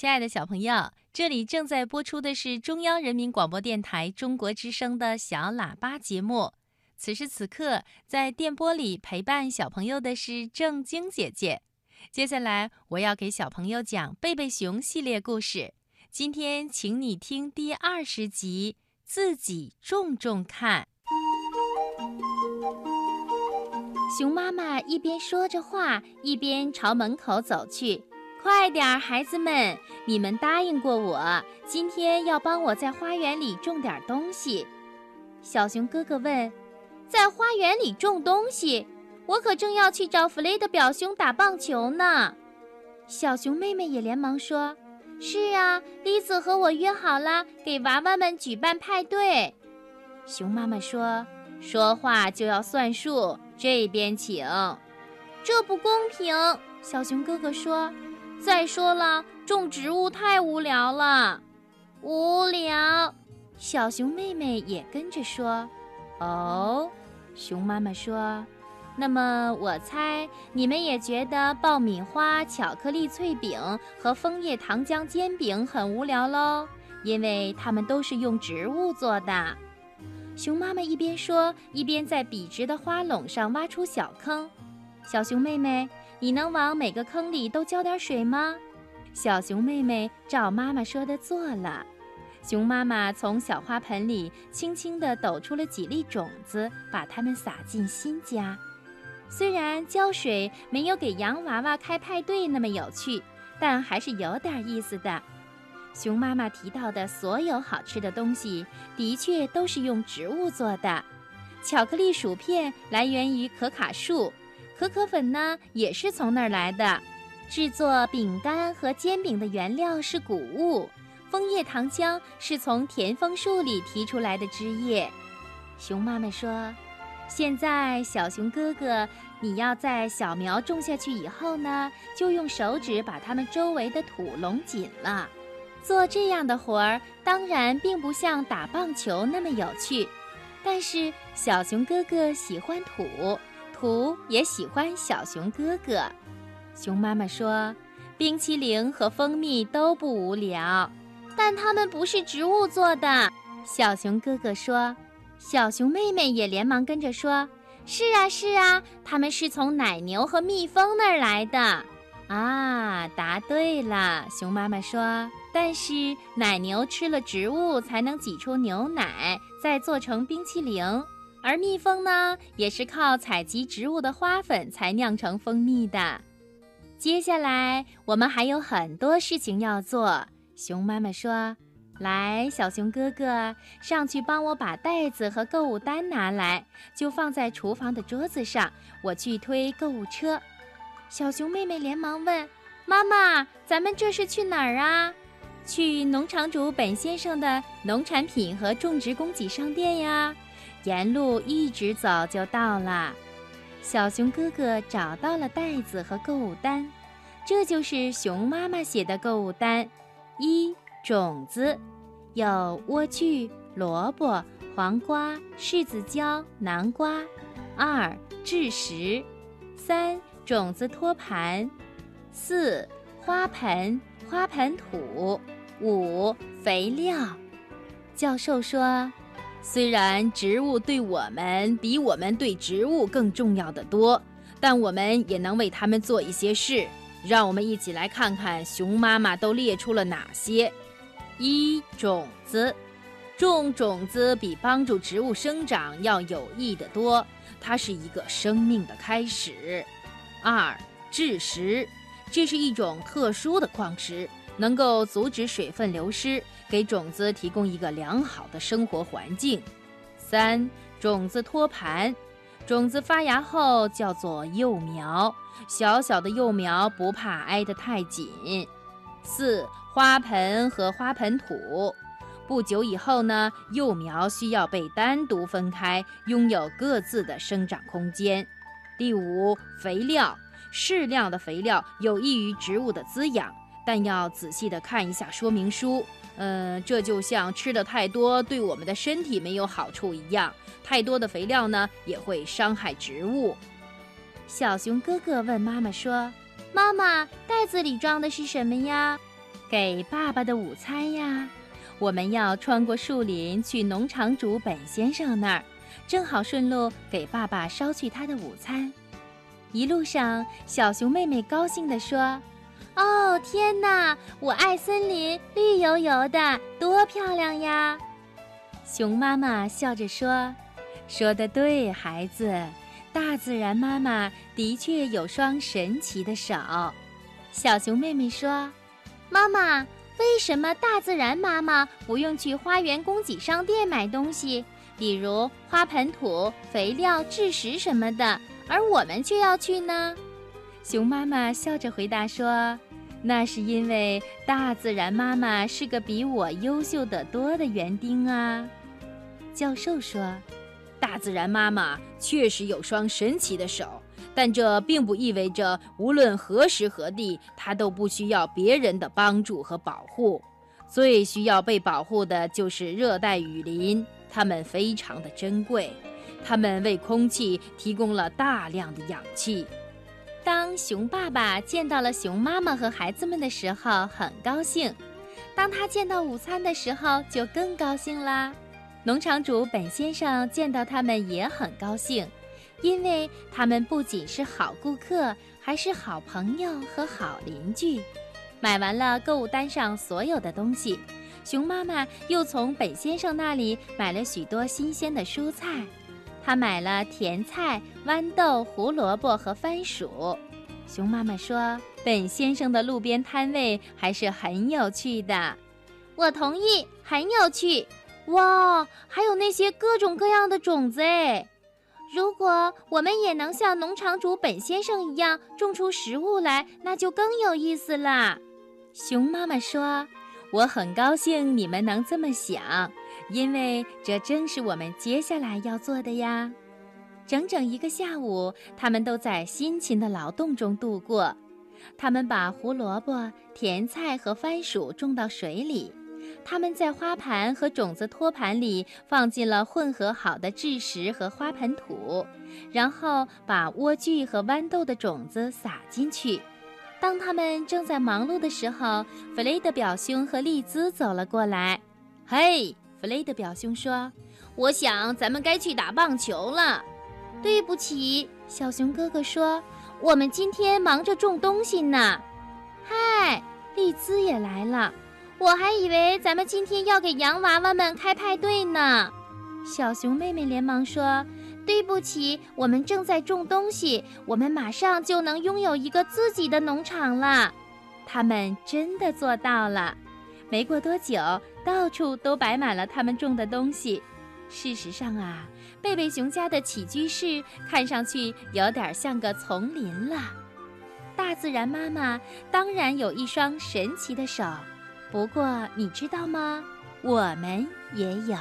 亲爱的小朋友，这里正在播出的是中央人民广播电台中国之声的小喇叭节目。此时此刻，在电波里陪伴小朋友的是正晶姐姐。接下来，我要给小朋友讲贝贝熊系列故事。今天，请你听第二十集，自己种种看。熊妈妈一边说着话，一边朝门口走去。快点儿，孩子们，你们答应过我，今天要帮我在花园里种点东西。小熊哥哥问：“在花园里种东西？我可正要去找弗雷的表兄打棒球呢。”小熊妹妹也连忙说：“是啊，丽子和我约好了，给娃娃们举办派对。”熊妈妈说：“说话就要算数。”这边请，这不公平。小熊哥哥说：“再说了，种植物太无聊了，无聊。”小熊妹妹也跟着说：“哦。”熊妈妈说：“那么我猜你们也觉得爆米花、巧克力脆饼和枫叶糖浆煎饼很无聊喽，因为它们都是用植物做的。”熊妈妈一边说，一边在笔直的花垄上挖出小坑。小熊妹妹，你能往每个坑里都浇点水吗？小熊妹妹照妈妈说的做了。熊妈妈从小花盆里轻轻地抖出了几粒种子，把它们撒进新家。虽然浇水没有给洋娃娃开派对那么有趣，但还是有点意思的。熊妈妈提到的所有好吃的东西，的确都是用植物做的。巧克力薯片来源于可卡树，可可粉呢也是从那儿来的。制作饼干和煎饼的原料是谷物，枫叶糖浆是从甜枫树里提出来的汁液。熊妈妈说：“现在，小熊哥哥，你要在小苗种下去以后呢，就用手指把它们周围的土拢紧了。”做这样的活儿，当然并不像打棒球那么有趣，但是小熊哥哥喜欢土，图也喜欢小熊哥哥。熊妈妈说：“冰淇淋和蜂蜜都不无聊，但它们不是植物做的。”小熊哥哥说。小熊妹妹也连忙跟着说：“是啊，是啊，它们是从奶牛和蜜蜂那儿来的。”啊，答对了，熊妈妈说。但是奶牛吃了植物才能挤出牛奶，再做成冰淇淋，而蜜蜂呢，也是靠采集植物的花粉才酿成蜂蜜的。接下来我们还有很多事情要做。熊妈妈说：“来，小熊哥哥，上去帮我把袋子和购物单拿来，就放在厨房的桌子上，我去推购物车。”小熊妹妹连忙问：“妈妈，咱们这是去哪儿啊？”“去农场主本先生的农产品和种植供给商店呀。”沿路一直走就到了。小熊哥哥找到了袋子和购物单，这就是熊妈妈写的购物单：一、种子，有莴苣、萝卜、黄瓜、柿子椒、南瓜；二、制食，三。种子托盘，四花盆花盆土，五肥料。教授说：“虽然植物对我们比我们对植物更重要的多，但我们也能为它们做一些事。让我们一起来看看熊妈妈都列出了哪些：一种子，种种子比帮助植物生长要有益得多，它是一个生命的开始。”二制石，这是一种特殊的矿石，能够阻止水分流失，给种子提供一个良好的生活环境。三种子托盘，种子发芽后叫做幼苗，小小的幼苗不怕挨得太紧。四花盆和花盆土，不久以后呢，幼苗需要被单独分开，拥有各自的生长空间。第五，肥料，适量的肥料有益于植物的滋养，但要仔细的看一下说明书。嗯，这就像吃的太多对我们的身体没有好处一样，太多的肥料呢也会伤害植物。小熊哥哥问妈妈说：“妈妈，袋子里装的是什么呀？”给爸爸的午餐呀。我们要穿过树林去农场主本先生那儿，正好顺路给爸爸捎去他的午餐。一路上，小熊妹妹高兴地说：“哦，天哪！我爱森林，绿油油的，多漂亮呀！”熊妈妈笑着说：“说得对，孩子，大自然妈妈的确有双神奇的手。”小熊妹妹说：“妈妈。”为什么大自然妈妈不用去花园供给商店买东西，比如花盆土、肥料、制食什么的，而我们却要去呢？熊妈妈笑着回答说：“那是因为大自然妈妈是个比我优秀的多的园丁啊。”教授说：“大自然妈妈确实有双神奇的手。”但这并不意味着无论何时何地，它都不需要别人的帮助和保护。最需要被保护的就是热带雨林，它们非常的珍贵，它们为空气提供了大量的氧气。当熊爸爸见到了熊妈妈和孩子们的时候，很高兴；当他见到午餐的时候，就更高兴啦。农场主本先生见到他们也很高兴。因为他们不仅是好顾客，还是好朋友和好邻居。买完了购物单上所有的东西，熊妈妈又从本先生那里买了许多新鲜的蔬菜。他买了甜菜、豌豆、胡萝卜和番薯。熊妈妈说：“本先生的路边摊位还是很有趣的。”我同意，很有趣。哇，还有那些各种各样的种子哎。如果我们也能像农场主本先生一样种出食物来，那就更有意思了。熊妈妈说：“我很高兴你们能这么想，因为这正是我们接下来要做的呀。”整整一个下午，他们都在辛勤的劳动中度过。他们把胡萝卜、甜菜和番薯种到水里。他们在花盘和种子托盘里放进了混合好的蛭石和花盆土，然后把莴苣和豌豆的种子撒进去。当他们正在忙碌的时候，弗雷德表兄和丽兹走了过来。“嘿，弗雷德表兄说，我想咱们该去打棒球了。”“对不起。”小熊哥哥说，“我们今天忙着种东西呢。”“嗨，丽兹也来了。”我还以为咱们今天要给洋娃娃们开派对呢，小熊妹妹连忙说：“对不起，我们正在种东西，我们马上就能拥有一个自己的农场了。”他们真的做到了。没过多久，到处都摆满了他们种的东西。事实上啊，贝贝熊家的起居室看上去有点像个丛林了。大自然妈妈当然有一双神奇的手。不过，你知道吗？我们也有。